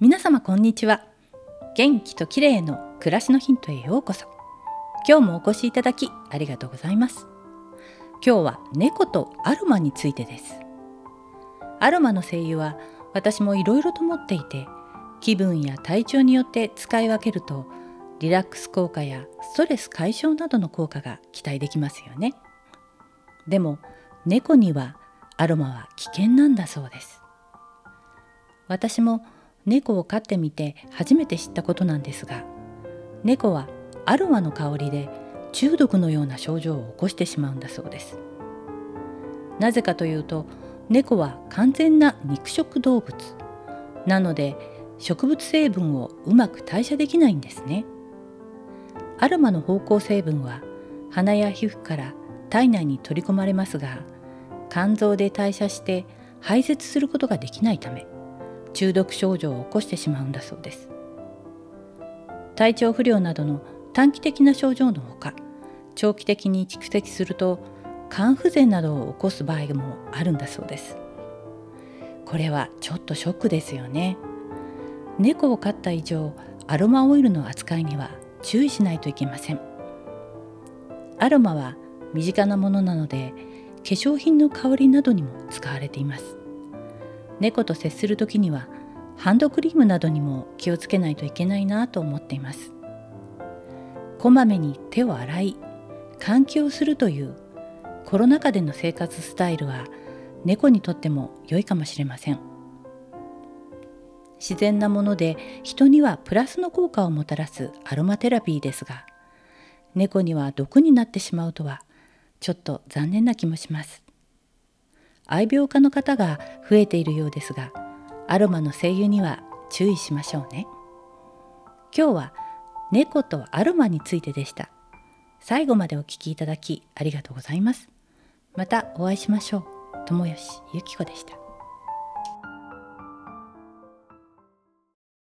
皆様こんにちは。元気と綺麗の暮らしのヒントへようこそ。今日もお越しいただきありがとうございます。今日は猫とアロマについてです。アロマの精油は私もいろいろと持っていて気分や体調によって使い分けるとリラックス効果やストレス解消などの効果が期待できますよね。でも猫にはアロマは危険なんだそうです。私も猫を飼ってみて初めて知ったことなんですが猫はアロマの香りで中毒のような症状を起こしてしまうんだそうです。なぜかというと猫は完全な肉食動物。なので植物成分をうまく代謝できないんですね。アロマの芳香成分は鼻や皮膚から体内に取り込まれますが肝臓で代謝して排泄することができないため。中毒症状を起こしてしまうんだそうです。体調不良などの短期的な症状のほか長期的に蓄積すると肝不全などを起こす場合もあるんだそうです。これはちょっとショックですよね。猫を飼った以上アロマオイルの扱いには注意しないといけません。アロマは身近なものなので化粧品の香りなどにも使われています。猫と接する時にはハンドクリームなどにも気をつけないといけないなと思っています。こまめに手を洗い換気をするというコロナ禍での生活スタイルは猫にとっても良いかもしれません。自然なもので人にはプラスの効果をもたらすアロマテラピーですが猫には毒になってしまうとはちょっと残念な気もします。愛病家の方が増えているようですがアロマの精油には注意しましょうね。今日は猫とアロマについてでした。最後までお聞きいただきありがとうございます。またお会いしましょう。友吉ゆき子でした。